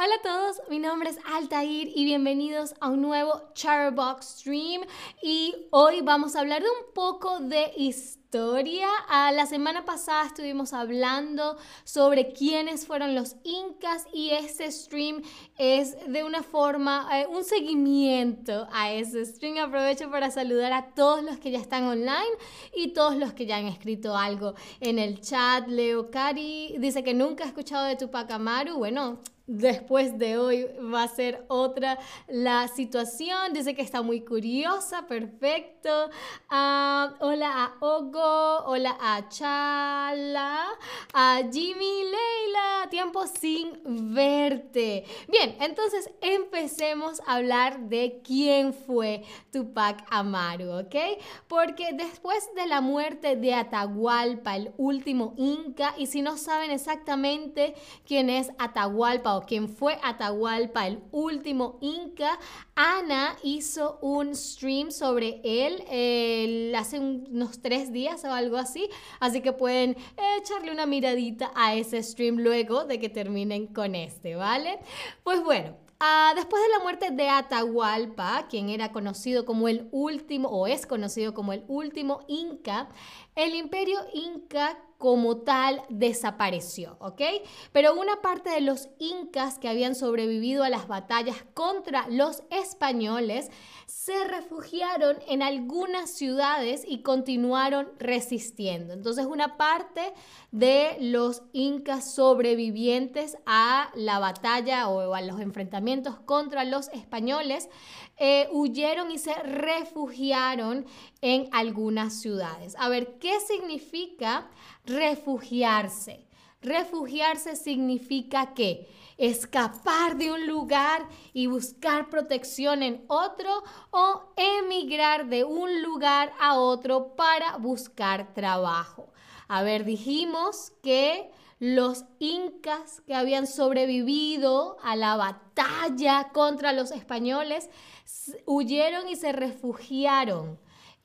Hola a todos, mi nombre es Altair y bienvenidos a un nuevo Charbox Stream y hoy vamos a hablar de un poco de historia. Ah, la semana pasada estuvimos hablando sobre quiénes fueron los incas y este stream es de una forma, eh, un seguimiento a ese stream. Aprovecho para saludar a todos los que ya están online y todos los que ya han escrito algo en el chat. Leo Cari dice que nunca ha escuchado de Tupac Amaru. Bueno, después de hoy va a ser otra la situación. Dice que está muy curiosa, perfecto. Ah, hola a Ogo, hola a Chala, a Jimmy, Leila, tiempo sin verte. Bien, entonces empecemos a hablar de quién fue Tupac Amaru, ¿ok? Porque después de la muerte de Atahualpa, el último inca, y si no saben exactamente quién es Atahualpa quien fue Atahualpa, el último inca, Ana hizo un stream sobre él hace unos tres días o algo así, así que pueden echarle una miradita a ese stream luego de que terminen con este, ¿vale? Pues bueno, Ah, después de la muerte de Atahualpa, quien era conocido como el último, o es conocido como el último Inca, el imperio Inca como tal desapareció, ¿ok? Pero una parte de los incas que habían sobrevivido a las batallas contra los españoles se refugiaron en algunas ciudades y continuaron resistiendo. Entonces una parte de los incas sobrevivientes a la batalla o a los enfrentamientos contra los españoles eh, huyeron y se refugiaron en algunas ciudades. A ver, ¿qué significa refugiarse? Refugiarse significa que escapar de un lugar y buscar protección en otro o emigrar de un lugar a otro para buscar trabajo. A ver, dijimos que los incas que habían sobrevivido a la batalla contra los españoles huyeron y se refugiaron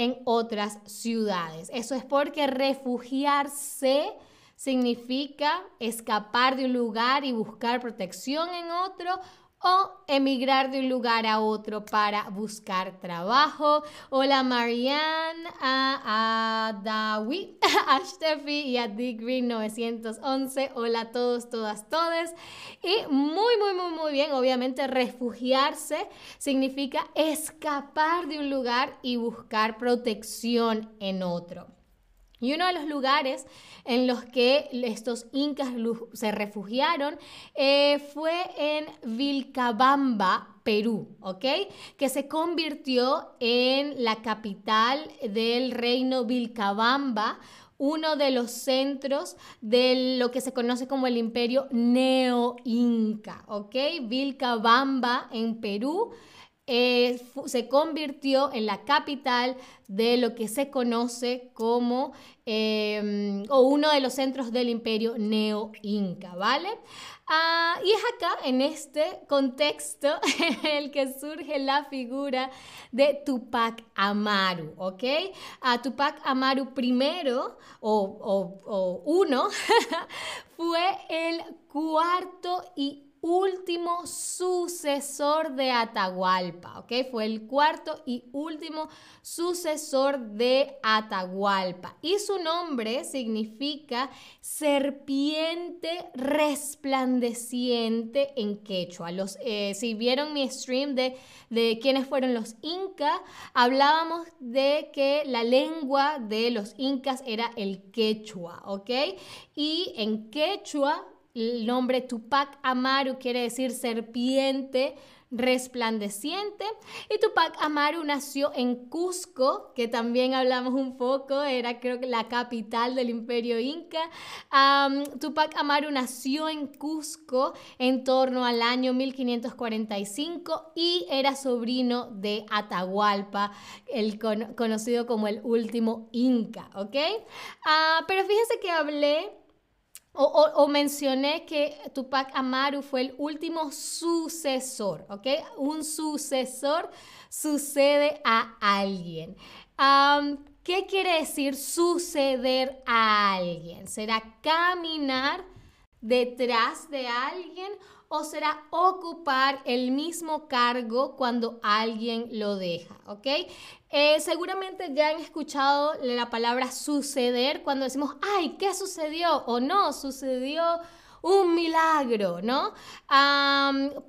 en otras ciudades. Eso es porque refugiarse significa escapar de un lugar y buscar protección en otro o emigrar de un lugar a otro para buscar trabajo. Hola Marianne, a, a Dawi, a Steffi y a Degree 911. Hola a todos, todas, todes. Y muy, muy, muy, muy bien. Obviamente refugiarse significa escapar de un lugar y buscar protección en otro. Y uno de los lugares en los que estos incas se refugiaron eh, fue en Vilcabamba, Perú, ¿ok? Que se convirtió en la capital del reino Vilcabamba, uno de los centros de lo que se conoce como el imperio neo-inca, ¿ok? Vilcabamba en Perú eh, se convirtió en la capital de lo que se conoce como em, o uno de los centros del imperio neo-inca, ¿vale? Ah, y es acá, en este contexto, el que surge la figura de Tupac Amaru, ¿ok? A Tupac Amaru primero, o, o uno, fue el cuarto y último sucesor de Atahualpa, ¿ok? Fue el cuarto y último sucesor de Atahualpa. Y su nombre significa serpiente resplandeciente en quechua. Eh, si vieron mi stream de, de quiénes fueron los incas, hablábamos de que la lengua de los incas era el quechua, ¿ok? Y en quechua el nombre Tupac Amaru quiere decir serpiente resplandeciente. Y Tupac Amaru nació en Cusco, que también hablamos un poco, era creo que la capital del imperio inca. Tupac Amaru nació en Cusco en torno al año 1545 y era sobrino de Atahualpa, el conocido como el último inca, ¿ok? Ah, pero fíjese que hablé o, mencioné que Tupac Amaru fue el último sucesor, ¿ok? Un sucesor sucede a alguien. ¿Qué quiere decir suceder a alguien? ¿Será caminar detrás de alguien o será ocupar el mismo cargo cuando alguien lo deja, ¿ok? Eh, seguramente ya han escuchado la palabra suceder cuando decimos, ay, ¿qué sucedió? O no, sucedió un milagro, ¿no?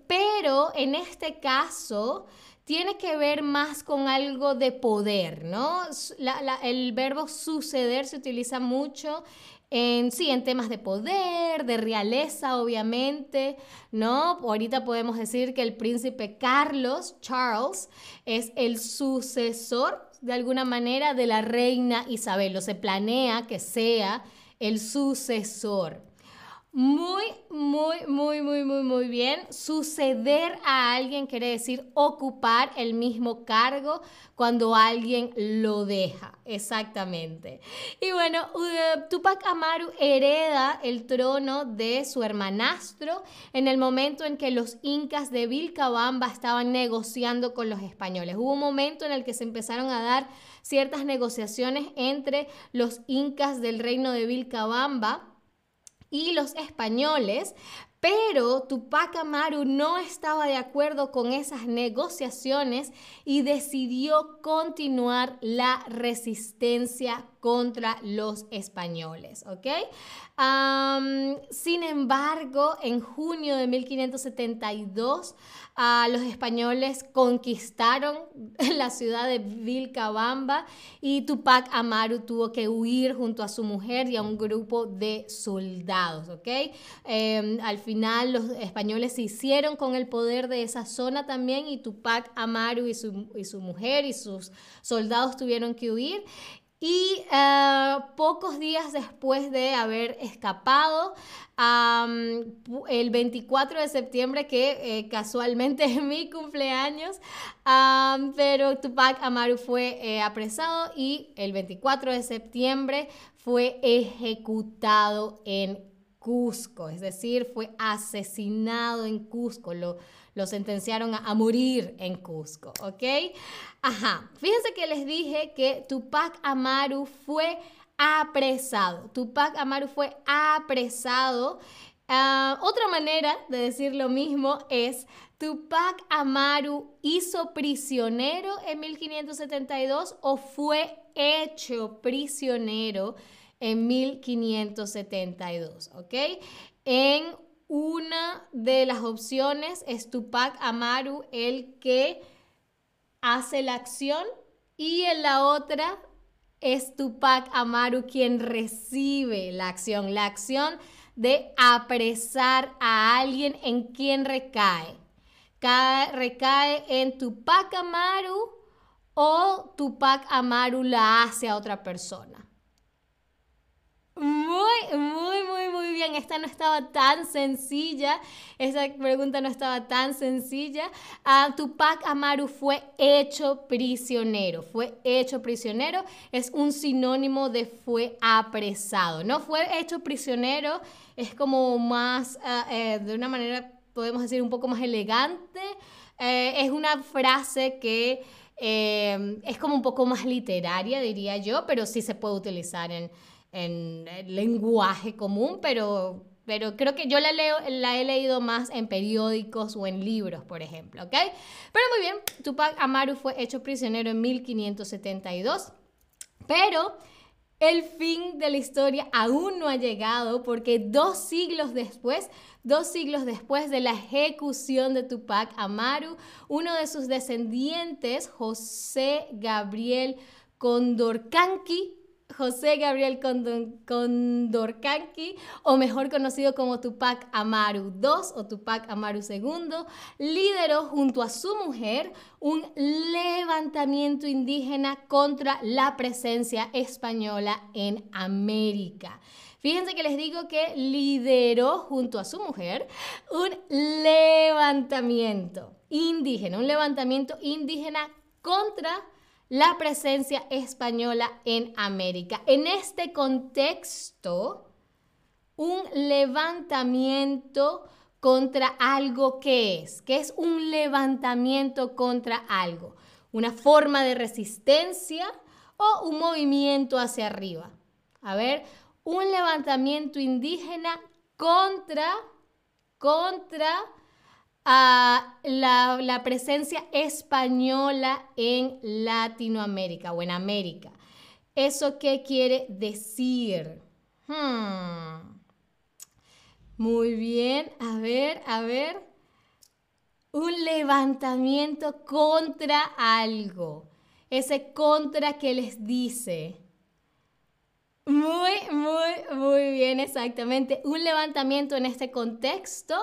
pero en este caso tiene que ver más con algo de poder, ¿no? el verbo suceder se utiliza mucho en, sí, en temas de poder, de realeza, obviamente, ¿no? Ahorita podemos decir que el príncipe Carlos, Charles, es el sucesor, de alguna manera, de la reina Isabel, o se planea que sea el sucesor. Muy, muy, muy, muy, muy, muy bien. Suceder a alguien quiere decir ocupar el mismo cargo cuando alguien lo deja. Exactamente. Y bueno, Tupac Amaru hereda el trono de su hermanastro en el momento en que los incas de Vilcabamba estaban negociando con los españoles. Hubo un momento en el que se empezaron a dar ciertas negociaciones entre los incas del reino de Vilcabamba y los españoles, pero Tupac Amaru no estaba de acuerdo con esas negociaciones y decidió continuar la resistencia contra los españoles, ¿ok? sin embargo, en junio de 1572, los españoles conquistaron la ciudad de Vilcabamba y Tupac Amaru tuvo que huir junto a su mujer y a un grupo de soldados, ¿ok? Em, los españoles se hicieron con el poder de esa zona también y Tupac Amaru y su, y su mujer y sus soldados tuvieron que huir. Y eh, pocos días después de haber escapado, el 24 de septiembre, que eh, casualmente es mi cumpleaños, pero Tupac Amaru fue eh, apresado y el 24 de septiembre fue ejecutado en Cusco, es decir, fue asesinado en Cusco, lo, lo sentenciaron a, morir en Cusco, ¿ok? Ajá, fíjense que les dije que Tupac Amaru fue apresado, Tupac Amaru fue apresado. Ah, otra manera de decir lo mismo es Tupac Amaru hizo prisionero en 1572 o fue hecho prisionero en 1572, ¿ok? En una de las opciones es Tupac Amaru el que hace la acción y en la otra es Tupac Amaru quien recibe la acción, la acción de apresar a alguien en quien recae. recae en Tupac Amaru o Tupac Amaru la hace a otra persona. Muy, muy, muy, muy bien. Esta no estaba tan sencilla. Esa pregunta no estaba tan sencilla. Uh, Tupac Amaru fue hecho prisionero. Fue hecho prisionero. Es un sinónimo de fue apresado. No fue hecho prisionero. Es como más, ah, eh, de una manera, podemos decir, un poco más elegante. Eh, es una frase que eh, es como un poco más literaria, diría yo, pero sí se puede utilizar en en lenguaje común, pero, pero creo que yo la, leo, la he leído más en periódicos o en libros, por ejemplo, ¿ok? Pero muy bien, Tupac Amaru fue hecho prisionero en 1572, pero el fin de la historia aún no ha llegado porque dos siglos después, dos siglos después de la ejecución de Tupac Amaru, uno de sus descendientes, José Gabriel Condorcanqui, José Gabriel Condorcanqui, o mejor conocido como Tupac Amaru II o Tupac Amaru II, lideró junto a su mujer un levantamiento indígena contra la presencia española en América. Fíjense que les digo que lideró junto a su mujer un levantamiento indígena, un levantamiento indígena contra la presencia española en América. En este contexto, un levantamiento contra algo que es, que es un levantamiento contra algo, una forma de resistencia o un movimiento hacia arriba. A ver, un levantamiento indígena contra contra ah, la, presencia española en Latinoamérica o en América. ¿Eso qué quiere decir? Hmm. Muy bien, a ver, a ver. Un levantamiento contra algo. Ese contra que les dice. Muy, muy, muy bien, exactamente. Un levantamiento en este contexto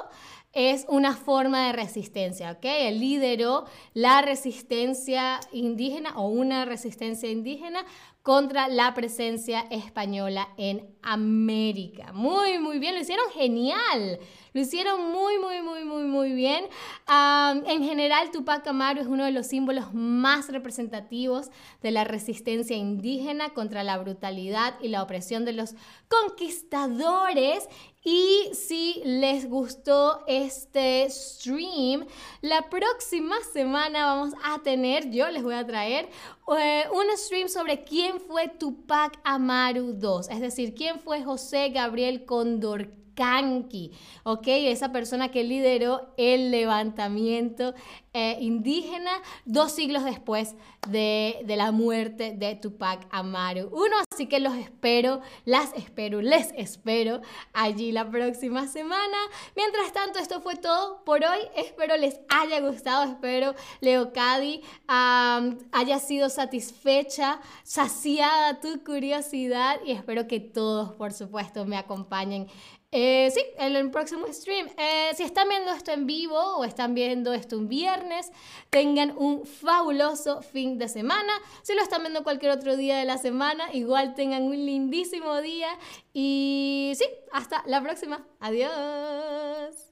es una forma de resistencia, ¿ok? El lideró la resistencia indígena o una resistencia indígena contra la presencia española en América. Muy, muy bien, lo hicieron genial. Lo hicieron muy, muy, muy, muy, muy bien. en general, Tupac Amaru es uno de los símbolos más representativos de la resistencia indígena contra la brutalidad y la opresión de los conquistadores. Y si les gustó este stream, la próxima semana vamos a tener, yo les voy a traer eh, un stream sobre quién fue Tupac Amaru II, es decir, quién fue José Gabriel Condor Kanki, ¿ok? Esa persona que lideró el levantamiento eh, indígena dos siglos después de, de, la muerte de Tupac Amaru. Uno, así que los espero, las espero, les espero allí la próxima semana. Mientras tanto, esto fue todo por hoy. Espero les haya gustado, espero Leocadi haya sido satisfecha, saciada tu curiosidad y espero que todos, por supuesto, me acompañen eh, sí, en el próximo stream. Eh, si están viendo esto en vivo o están viendo esto un viernes, tengan un fabuloso fin de semana. Si lo están viendo cualquier otro día de la semana, igual tengan un lindísimo día. Y sí, hasta la próxima. Adiós.